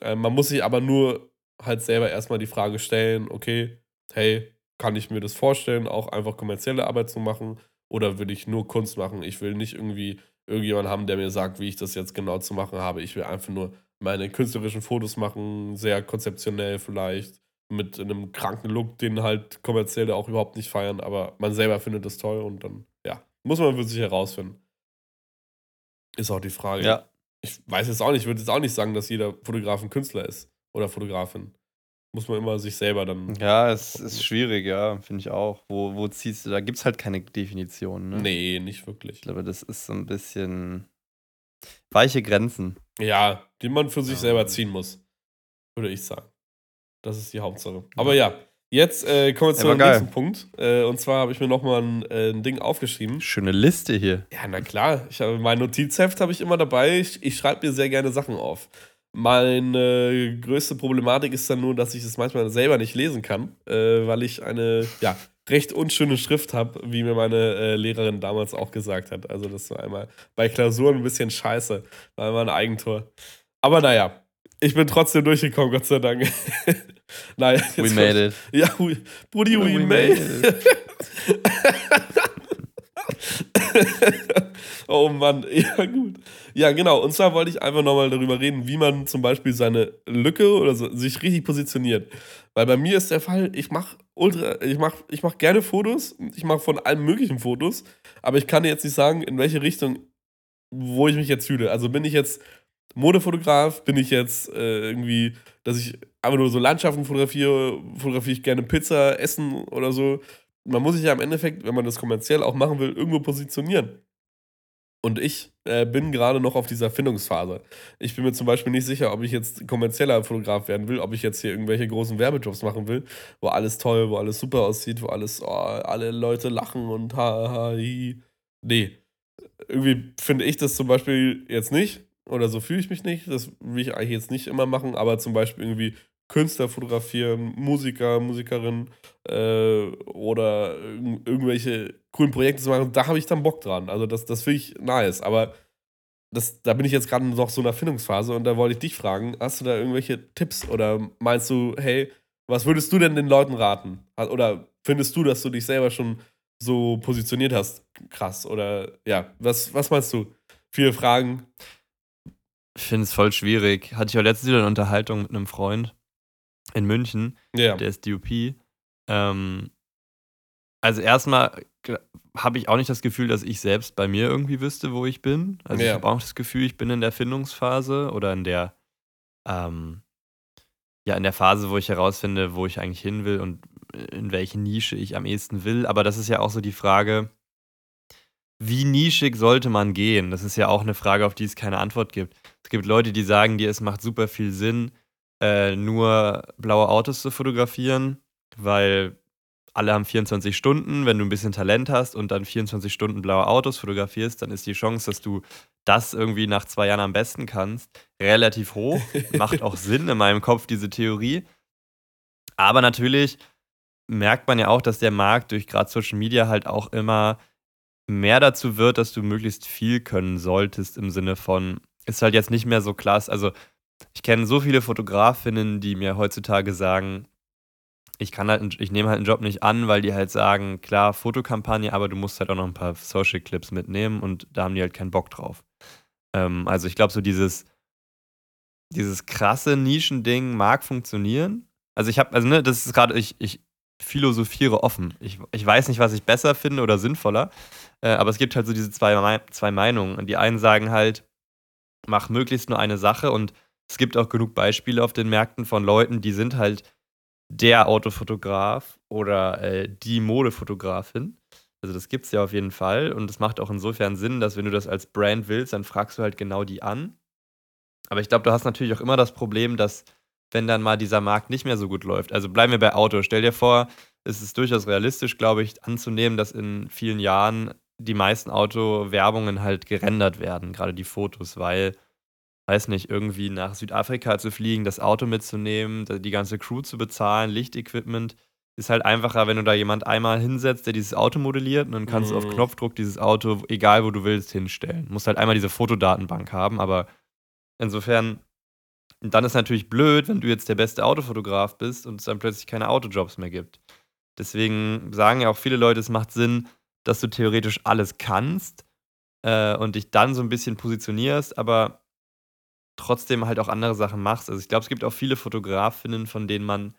Äh, man muss sich aber nur halt selber erstmal die Frage stellen, okay, hey, kann ich mir das vorstellen, auch einfach kommerzielle Arbeit zu machen oder will ich nur Kunst machen? Ich will nicht irgendwie irgendjemanden haben, der mir sagt, wie ich das jetzt genau zu machen habe. Ich will einfach nur meine künstlerischen Fotos machen, sehr konzeptionell vielleicht, mit einem kranken Look, den halt kommerziell auch überhaupt nicht feiern, aber man selber findet das toll und dann, ja, muss man für sich herausfinden. Ist auch die Frage. Ja. Ich weiß jetzt auch nicht, ich würde jetzt auch nicht sagen, dass jeder Fotograf ein Künstler ist oder Fotografin. Muss man immer sich selber dann. Ja, es ist schwierig, ja, finde ich auch. Wo, wo ziehst du? Da gibt es halt keine Definition. Ne? Nee, nicht wirklich. Ich glaube, das ist so ein bisschen weiche Grenzen. Ja, die man für sich Ja. selber ziehen muss. Würde ich sagen. Das ist die Hauptsache. Aber ja, jetzt äh, kommen wir zu dem nächsten Punkt. Äh, und zwar habe ich mir nochmal ein, äh, ein Ding aufgeschrieben. Schöne Liste hier. Ja, na klar. Ich habe mein Notizheft habe ich immer dabei. Ich, ich schreibe mir sehr gerne Sachen auf. Meine größte Problematik ist dann nur, dass ich es manchmal selber nicht lesen kann, äh, weil ich eine ja, recht unschöne Schrift habe, wie mir meine äh, Lehrerin damals auch gesagt hat. Also das war einmal bei Klausuren ein bisschen scheiße. War immer ein Eigentor. Aber naja, ich bin trotzdem durchgekommen, Gott sei Dank. naja, We made it. ja, we, Brudi, we, made it. oh Mann, ja gut. Ja, genau. Und zwar wollte ich einfach nochmal darüber reden, wie man zum Beispiel seine Lücke oder so, sich richtig positioniert. Weil bei mir ist der Fall, ich mache ultra, ich mache ich mach gerne Fotos, ich mache von allem möglichen Fotos, aber ich kann jetzt nicht sagen, in welche Richtung, wo ich mich jetzt fühle. Also bin ich jetzt Modefotograf, bin ich jetzt äh, irgendwie, dass ich einfach nur so Landschaften fotografiere, fotografiere ich gerne Pizza, Essen oder so. Man muss sich ja im Endeffekt, wenn man das kommerziell auch machen will, irgendwo positionieren. Und ich äh, bin gerade noch auf dieser Findungsphase. Ich bin mir zum Beispiel nicht sicher, ob ich jetzt kommerzieller Fotograf werden will, ob ich jetzt hier irgendwelche großen Werbejobs machen will, wo alles toll, wo alles super aussieht, wo alles, oh, alle Leute lachen und ha, ha, hi. Nee. Irgendwie finde ich das zum Beispiel jetzt nicht. Oder so fühle ich mich nicht. Das will ich eigentlich jetzt nicht immer machen, aber zum Beispiel irgendwie Künstler fotografieren, Musiker, Musikerinnen äh, oder irg irgendwelche coolen Projekte zu machen, da habe ich dann Bock dran. Also das, das finde ich nice. Aber das, da bin ich jetzt gerade noch so in der Findungsphase und da wollte ich dich fragen, hast du da irgendwelche Tipps oder meinst du, hey, was würdest du denn den Leuten raten? Oder findest du, dass du dich selber schon so positioniert hast? Krass. Oder ja, was, was meinst du? Viele Fragen. Ich finde es voll schwierig. Hatte ich auch letztens wieder eine Unterhaltung mit einem Freund in München, Ja. der ist DUP. Ähm, also erstmal habe ich auch nicht das Gefühl, dass ich selbst bei mir irgendwie wüsste, wo ich bin. Also ich Ja. habe auch das Gefühl, ich bin in der Findungsphase oder in der, ähm, ja, in der Phase, wo ich herausfinde, wo ich eigentlich hin will und in welche Nische ich am ehesten will. Aber das ist ja auch so die Frage, wie nischig sollte man gehen? Das ist ja auch eine Frage, auf die es keine Antwort gibt. Es gibt Leute, die sagen dir, es macht super viel Sinn, äh, nur blaue Autos zu fotografieren, weil alle haben 24 Stunden. Wenn du ein bisschen Talent hast und dann 24 Stunden blaue Autos fotografierst, dann ist die Chance, dass du das irgendwie nach zwei Jahren am besten kannst, relativ hoch. Macht auch Sinn in meinem Kopf, diese Theorie. Aber natürlich merkt man ja auch, dass der Markt durch gerade Social Media halt auch immer mehr dazu wird, dass du möglichst viel können solltest im Sinne von, ist halt jetzt nicht mehr so klasse. Also ich kenne so viele Fotografinnen, die mir heutzutage sagen, ich kann halt, ich nehme halt einen Job nicht an, weil die halt sagen, klar, Fotokampagne, aber du musst halt auch noch ein paar Social Clips mitnehmen und da haben die halt keinen Bock drauf. Ähm, also ich glaube, so dieses, dieses krasse Nischending mag funktionieren. Also ich habe, also ne, das ist gerade, ich, ich philosophiere offen. Ich, ich weiß nicht, was ich besser finde oder sinnvoller, äh, aber es gibt halt so diese zwei, zwei Meinungen. Und die einen sagen halt, mach möglichst nur eine Sache und es gibt auch genug Beispiele auf den Märkten von Leuten, die sind halt der Autofotograf oder äh, die Modefotografin. Also das gibt es ja auf jeden Fall und es macht auch insofern Sinn, dass wenn du das als Brand willst, dann fragst du halt genau die an. Aber ich glaube, du hast natürlich auch immer das Problem, dass wenn dann mal dieser Markt nicht mehr so gut läuft, also bleiben wir bei Auto, stell dir vor, es ist durchaus realistisch, glaube ich, anzunehmen, dass in vielen Jahren die meisten Autowerbungen halt gerendert werden, gerade die Fotos, weil weiß nicht, irgendwie nach Südafrika zu fliegen, das Auto mitzunehmen, die ganze Crew zu bezahlen, Lichtequipment, ist halt einfacher, wenn du da jemand einmal hinsetzt, der dieses Auto modelliert und dann kannst du auf Mhm. Knopfdruck dieses Auto, egal wo du willst, hinstellen. Du musst halt einmal diese Fotodatenbank haben, aber insofern dann ist natürlich blöd, wenn du jetzt der beste Autofotograf bist und es dann plötzlich keine Autojobs mehr gibt. Deswegen sagen ja auch viele Leute, es macht Sinn, dass du theoretisch alles kannst äh, und dich dann so ein bisschen positionierst, aber trotzdem halt auch andere Sachen machst. Also ich glaube, es gibt auch viele Fotografinnen, von denen man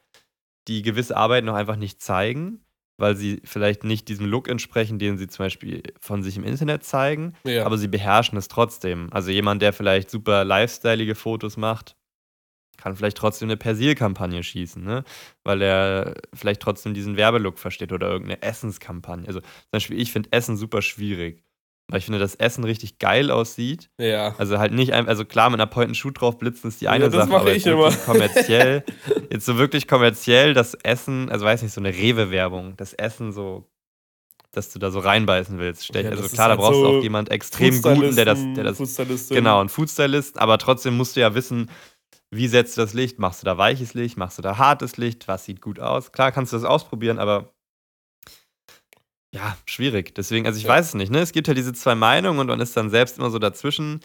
die gewisse Arbeit noch einfach nicht zeigen, weil sie vielleicht nicht diesem Look entsprechen, den sie zum Beispiel von sich im Internet zeigen, Ja. aber sie beherrschen es trotzdem. Also jemand, der vielleicht super lifestyleige Fotos macht, kann vielleicht trotzdem eine Persil-Kampagne schießen, ne? weil er vielleicht trotzdem diesen Werbelook versteht oder irgendeine Essenskampagne. Also zum Beispiel, ich finde Essen super schwierig, weil ich finde, dass Essen richtig geil aussieht. Ja. Also halt nicht einfach, also klar, mit einer Point-and-Shoot drauf blitzen ist die Ja, eine das Sache, mache aber ich immer. kommerziell, jetzt so wirklich kommerziell das Essen, also weiß nicht, so eine Rewe-Werbung, das Essen so, dass du da so reinbeißen willst. Ja, also klar, da halt brauchst du so auch jemand extrem guten, der das, der das. Genau, ein Foodstylist, aber trotzdem musst du ja wissen, wie setzt du das Licht? Machst du da weiches Licht? Machst du da hartes Licht? Was sieht gut aus? Klar kannst du das ausprobieren, aber ja, schwierig. Deswegen, also ich Ja. weiß es nicht, ne? Es gibt ja diese zwei Meinungen und man ist dann selbst immer so dazwischen.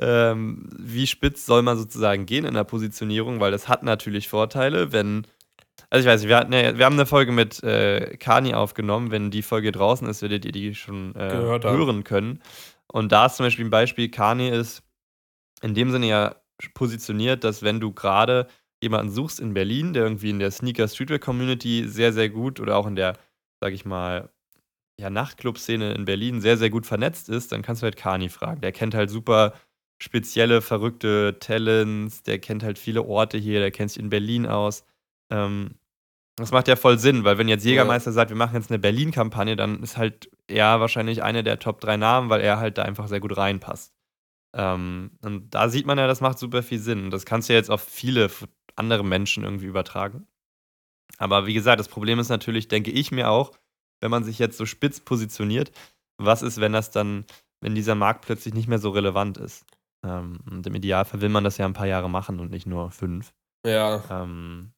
Ähm, wie spitz soll man sozusagen gehen in der Positionierung? Weil das hat natürlich Vorteile, wenn. Also ich weiß nicht, wir, hatten ja, wir haben eine Folge mit äh, Kani aufgenommen. Wenn die Folge draußen ist, werdet ihr die schon äh, hören können. Und da ist zum Beispiel ein Beispiel, Kani ist in dem Sinne ja positioniert, dass wenn du gerade jemanden suchst in Berlin, der irgendwie in der Sneaker Streetwear Community sehr, sehr gut oder auch in der, sag ich mal, ja, Nachtclub-Szene in Berlin sehr, sehr gut vernetzt ist, dann kannst du halt Kani fragen. Der kennt halt super spezielle, verrückte Talents, der kennt halt viele Orte hier, der kennt sich in Berlin aus. Ähm, das macht ja voll Sinn, weil wenn jetzt Jägermeister sagt, wir machen jetzt eine Berlin-Kampagne, dann ist halt er wahrscheinlich einer der Top 3 Namen, weil er halt da einfach sehr gut reinpasst. Ähm, und da sieht man ja, das macht super viel Sinn. Und das kannst du ja jetzt auf viele andere Menschen irgendwie übertragen. Aber wie gesagt, das Problem ist natürlich, denke ich mir auch, wenn man sich jetzt so spitz positioniert, was ist, wenn das dann, wenn dieser Markt plötzlich nicht mehr so relevant ist? Ähm, und im Idealfall will man das ja ein paar Jahre machen und nicht nur fünf. Ja. Ähm,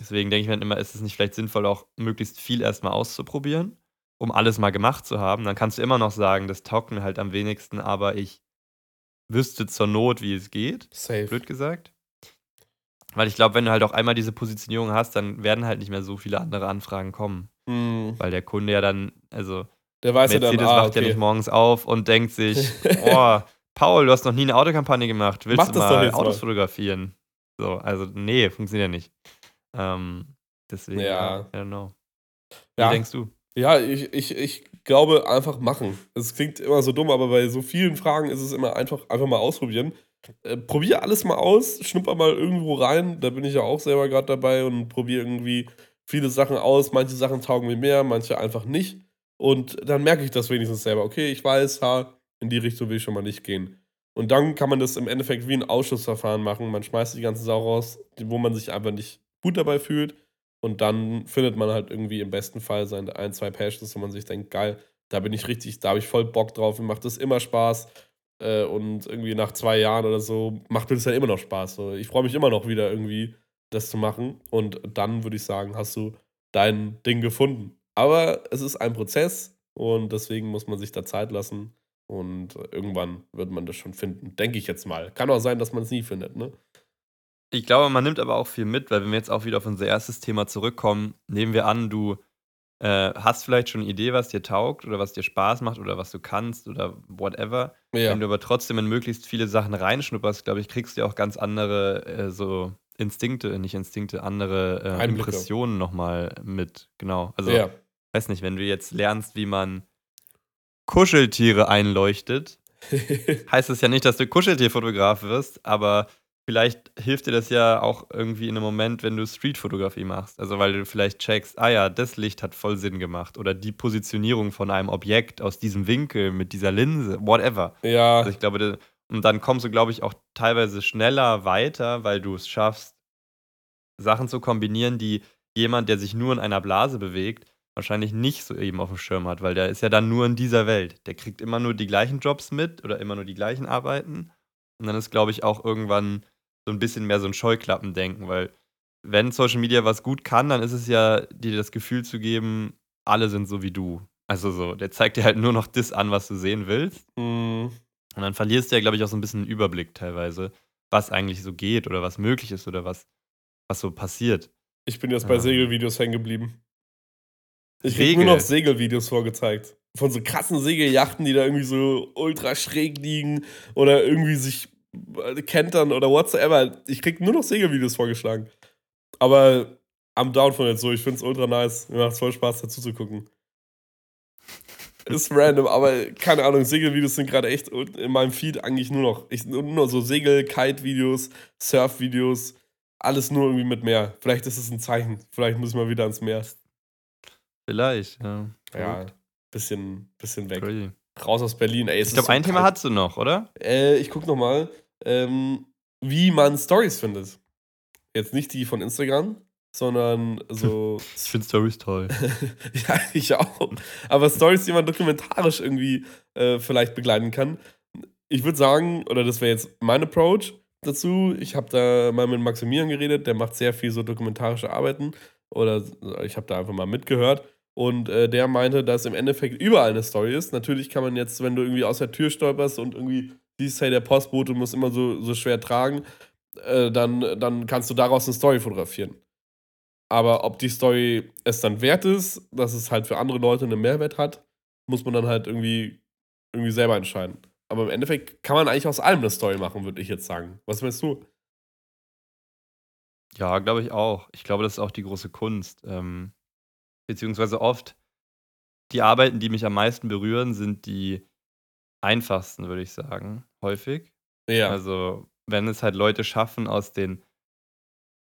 deswegen denke ich mir immer, ist es nicht vielleicht sinnvoll, auch möglichst viel erstmal auszuprobieren, um alles mal gemacht zu haben. Dann kannst du immer noch sagen, das taugt mir halt am wenigsten, aber ich wüsste zur Not, wie es geht, Safe. blöd gesagt. Weil ich glaube, wenn du halt auch einmal diese Positionierung hast, dann werden halt nicht mehr so viele andere Anfragen kommen. Hm. Weil der Kunde ja dann, also Der weiß ja Mercedes dann, ah, wacht ja okay. nicht morgens auf und denkt sich, oh, Paul, du hast noch nie eine Autokampagne gemacht, willst Mach du mal jetzt mal. Autos fotografieren? So, also nee, funktioniert ja nicht. Ähm, deswegen, Ja. ja, I don't know. Wie Ja. denkst du? Ja, ich, ich, ich glaube, einfach machen. Es klingt immer so dumm, aber bei so vielen Fragen ist es immer einfach, einfach mal ausprobieren. Äh, probier alles mal aus, schnupper mal irgendwo rein. Da bin ich ja auch selber gerade dabei und probiere irgendwie viele Sachen aus. Manche Sachen taugen mir mehr, manche einfach nicht. Und dann merke ich das wenigstens selber. Okay, ich weiß, ha, in die Richtung will ich schon mal nicht gehen. Und dann kann man das im Endeffekt wie ein Ausschussverfahren machen. Man schmeißt die ganze Sau raus, wo man sich einfach nicht gut dabei fühlt. Und dann findet man halt irgendwie im besten Fall seine ein, zwei Passions, wo man sich denkt, geil, da bin ich richtig, da habe ich voll Bock drauf, mir macht das immer Spaß. Äh, und irgendwie nach zwei Jahren oder so macht mir das ja immer noch Spaß. Ich freue mich immer noch wieder irgendwie, das zu machen. Und dann würde ich sagen, hast du dein Ding gefunden. Aber es ist ein Prozess und deswegen muss man sich da Zeit lassen. Und irgendwann wird man das schon finden, denke ich jetzt mal. Kann auch sein, dass man es nie findet, ne? Ich glaube, man nimmt aber auch viel mit, weil wenn wir jetzt auch wieder auf unser erstes Thema zurückkommen, nehmen wir an, du äh, hast vielleicht schon eine Idee, was dir taugt oder was dir Spaß macht oder was du kannst oder whatever. Ja. Wenn du aber trotzdem in möglichst viele Sachen reinschnupperst, glaube ich, kriegst du auch ganz andere äh, so Instinkte, nicht Instinkte, andere äh, Einblicke. Impressionen nochmal mit. Genau. Also, ja. weiß nicht, wenn du jetzt lernst, wie man Kuscheltiere einleuchtet, heißt es ja nicht, dass du Kuscheltierfotograf wirst, aber vielleicht hilft dir das ja auch irgendwie in einem Moment, wenn du Streetfotografie machst. Also weil du vielleicht checkst, ah ja, das Licht hat voll Sinn gemacht. Oder die Positionierung von einem Objekt aus diesem Winkel mit dieser Linse, whatever. ja. Also ich glaube, und dann kommst du, glaube ich, auch teilweise schneller weiter, weil du es schaffst, Sachen zu kombinieren, die jemand, der sich nur in einer Blase bewegt, wahrscheinlich nicht so eben auf dem Schirm hat, weil der ist ja dann nur in dieser Welt. Der kriegt immer nur die gleichen Jobs mit oder immer nur die gleichen Arbeiten. Und dann ist, glaube ich, auch irgendwann so ein bisschen mehr so ein Scheuklappendenken, weil wenn Social Media was gut kann, dann ist es ja, dir das Gefühl zu geben, alle sind so wie du. Also so, der zeigt dir halt nur noch das an, was du sehen willst. Mm, Und dann verlierst du ja, glaube ich, auch so ein bisschen Überblick teilweise. was eigentlich so geht oder was möglich ist oder was, was so passiert. Ich bin jetzt bei Ähm. Segelvideos hängen geblieben. Ich krieg Segel. nur noch Segelvideos vorgezeigt. Von so krassen Segelyachten, die da irgendwie so ultra schräg liegen oder irgendwie sich äh, kentern oder whatsoever. Ich krieg nur noch Segelvideos vorgeschlagen. Aber am Down von jetzt so. Ich find's ultra nice. Mir macht's voll Spaß dazu zu gucken. Ist random, aber keine Ahnung, Segelvideos sind gerade echt in meinem Feed eigentlich nur noch. Ich, nur noch so Segel-Kite-Videos, Surf-Videos, alles nur irgendwie mit Meer. Vielleicht ist es ein Zeichen. Vielleicht muss ich mal wieder ans Meer. Vielleicht, ja. Ja, bisschen, bisschen weg. Crazy. Raus aus Berlin. Ey, Ich glaube, so ein Thema hast du noch, oder? Äh, ich guck noch mal, ähm, wie man Stories findet. Jetzt nicht die von Instagram, sondern so. Ich finde Stories toll. ja, ich auch. Aber Stories, die man dokumentarisch irgendwie äh, vielleicht begleiten kann. Ich würde sagen, oder das wäre jetzt mein Approach dazu. Ich habe da mal mit Maximilian geredet, der macht sehr viel so dokumentarische Arbeiten. Oder ich habe da einfach mal mitgehört. Und äh, der meinte, dass im Endeffekt überall eine Story ist. Natürlich kann man jetzt, wenn du irgendwie aus der Tür stolperst und irgendwie siehst, hey, der Postbote muss immer so, so schwer tragen, äh, dann, dann kannst du daraus eine Story fotografieren. Aber ob die Story es dann wert ist, dass es halt für andere Leute einen Mehrwert hat, muss man dann halt irgendwie, irgendwie selber entscheiden. Aber im Endeffekt kann man eigentlich aus allem eine Story machen, würde ich jetzt sagen. Was meinst du? Ja, glaube ich auch. Ich glaube, das ist auch die große Kunst. Ähm, beziehungsweise oft die Arbeiten, die mich am meisten berühren, sind die einfachsten, würde ich sagen. Häufig. Ja. Also, wenn es halt Leute schaffen, aus den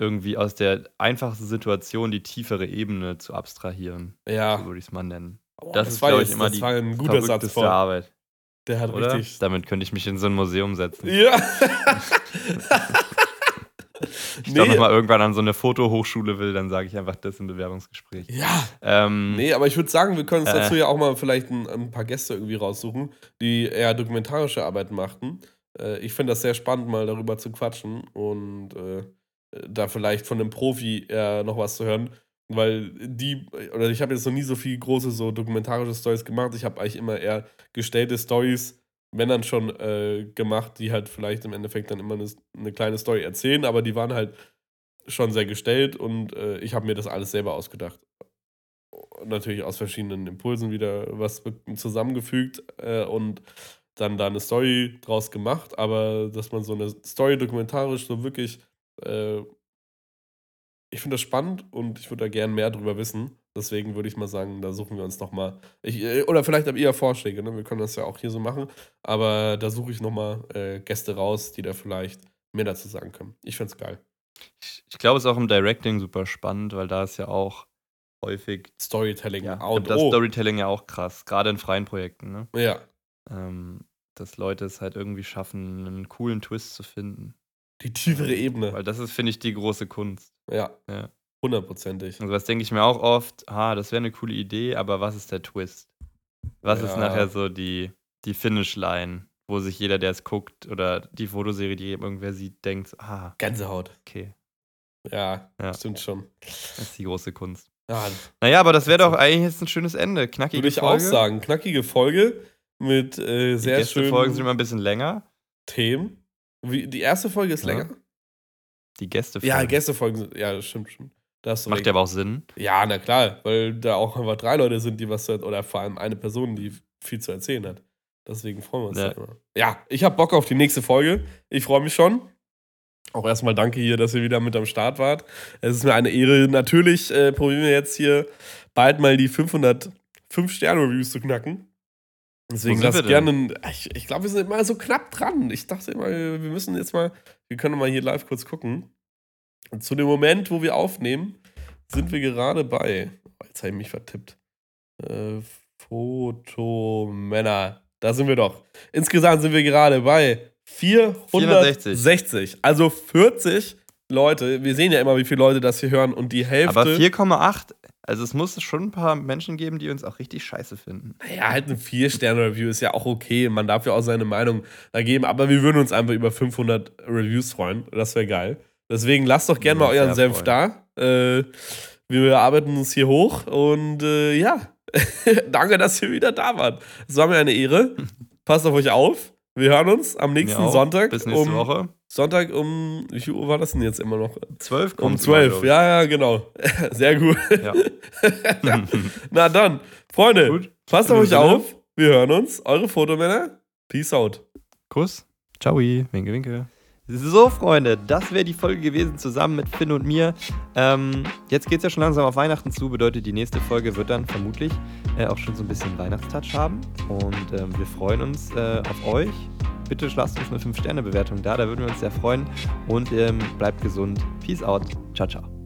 irgendwie aus der einfachsten Situation die tiefere Ebene zu abstrahieren, so ja. würde ich es mal nennen. Boah, das ist, war glaube ich, immer das die war ein guter Satz voll. Arbeit, Der hat oder? richtig. Damit könnte ich mich in so ein Museum setzen. Ja. Ich nee. mal irgendwann an so eine Fotohochschule will, dann sage ich einfach das im Bewerbungsgespräch. Ja. Ähm, Nee, aber ich würde sagen, wir können uns Äh. dazu ja auch mal vielleicht ein, ein paar Gäste irgendwie raussuchen, die eher dokumentarische Arbeiten machten. Äh, ich finde das sehr spannend, mal darüber zu quatschen und äh, da vielleicht von einem Profi eher noch was zu hören. Weil die, oder ich habe jetzt noch nie so viel große so dokumentarische Stories gemacht. Ich habe eigentlich immer eher gestellte Stories, wenn dann schon äh, gemacht, die halt vielleicht im Endeffekt dann immer eine, eine kleine Story erzählen, aber die waren halt schon sehr gestellt und äh, ich habe mir das alles selber ausgedacht. Natürlich aus verschiedenen Impulsen wieder was zusammengefügt äh, und dann da eine Story draus gemacht, aber dass man so eine Story dokumentarisch so wirklich, äh, ich finde das spannend und ich würde da gern mehr drüber wissen. Deswegen würde ich mal sagen, da suchen wir uns nochmal. Oder vielleicht habt ihr ja Vorschläge, ne? wir können das ja auch hier so machen. Aber da suche ich nochmal äh, Gäste raus, die da vielleicht mehr dazu sagen können. Ich finde es geil. Ich, ich glaube, es ist auch im Directing super spannend, weil da ist ja auch häufig Storytelling ja, und das O. Storytelling ja auch krass, gerade in freien Projekten, ne? Ja, Ähm, dass Leute es halt irgendwie schaffen, einen coolen Twist zu finden. Die tiefere Ebene. Weil das ist, finde ich, die große Kunst. Ja, Ja. hundertprozentig. Also was denke ich mir auch oft, ah, das wäre eine coole Idee, aber was ist der Twist? Was ist Ja. nachher so die, die Finish-Line, wo sich jeder, der es guckt, oder die Fotoserie, die irgendwer sieht, denkt, ah, Gänsehaut. okay, Ja, Ja. stimmt schon. das ist die große Kunst. Ja, Naja, aber das wäre doch eigentlich jetzt ein schönes Ende. Knackige würde ich Folge. auch sagen. Knackige Folge mit äh, Die sehr Gästefolgen sind schönen immer ein bisschen länger. Themen. Wie, die erste Folge ist Ja. länger? Die Gästefolgen. Ja, Gästefolgen sind, ja, das stimmt schon. Da hast du Macht ja aber auch Sinn. Ja, na klar, weil da auch einfach drei Leute sind, die was zu- oder vor allem eine Person, die viel zu erzählen hat. Deswegen freuen wir uns Ja. immer. Ja, ich habe Bock auf die nächste Folge. Ich freue mich schon. Auch erstmal danke hier, dass ihr wieder mit am Start wart. Es ist mir eine Ehre. Natürlich äh, probieren wir jetzt hier bald mal die 500 5-Sterne-Reviews zu knacken. Deswegen denn? gerne. ein- Ich, ich glaube, wir sind immer so knapp dran. Ich dachte immer, wir müssen jetzt mal. Wir können mal hier live kurz gucken. Und zu dem Moment, wo wir aufnehmen, sind wir gerade bei. oh, Jetzt habe ich mich vertippt. Äh, Fotomänner. Da sind wir doch. Insgesamt sind wir gerade bei 460. Also 40 Leute. Wir sehen ja immer, wie viele Leute das hier hören und die Hälfte. Aber 4,8. Also es muss schon ein paar Menschen geben, die uns auch richtig scheiße finden. Naja, halt ein 4-Sterne-Review ist ja auch okay. Man darf ja auch seine Meinung da geben. Aber wir würden uns einfach über 500 Reviews freuen. Das wäre geil. Deswegen lasst doch gerne mal euren Senf da. Äh, wir arbeiten uns hier hoch. Und äh, ja, danke, dass ihr wieder da wart. Es war mir eine Ehre. Passt auf euch auf. Wir hören uns am nächsten auch. Sonntag. Bis nächste um, Woche. Sonntag um, wie viel Uhr war das denn jetzt immer noch? 12 Um kommt 12, ja, ja, genau. Sehr gut. Ja. Na dann, Freunde, Gut. passt auf euch auf. Wir hören uns. Eure Fotomänner. Peace out. Kuss. Ciao. Winke, winke. So, Freunde, das wäre die Folge gewesen zusammen mit Finn und mir. Ähm, jetzt geht es ja schon langsam auf Weihnachten zu, bedeutet, die nächste Folge wird dann vermutlich äh, auch schon so ein bisschen Weihnachtstouch haben. Und ähm, wir freuen uns äh, auf euch. Bitte lasst uns eine 5-Sterne-Bewertung da, da würden wir uns sehr freuen. Und ähm, bleibt gesund. Peace out. Ciao, ciao.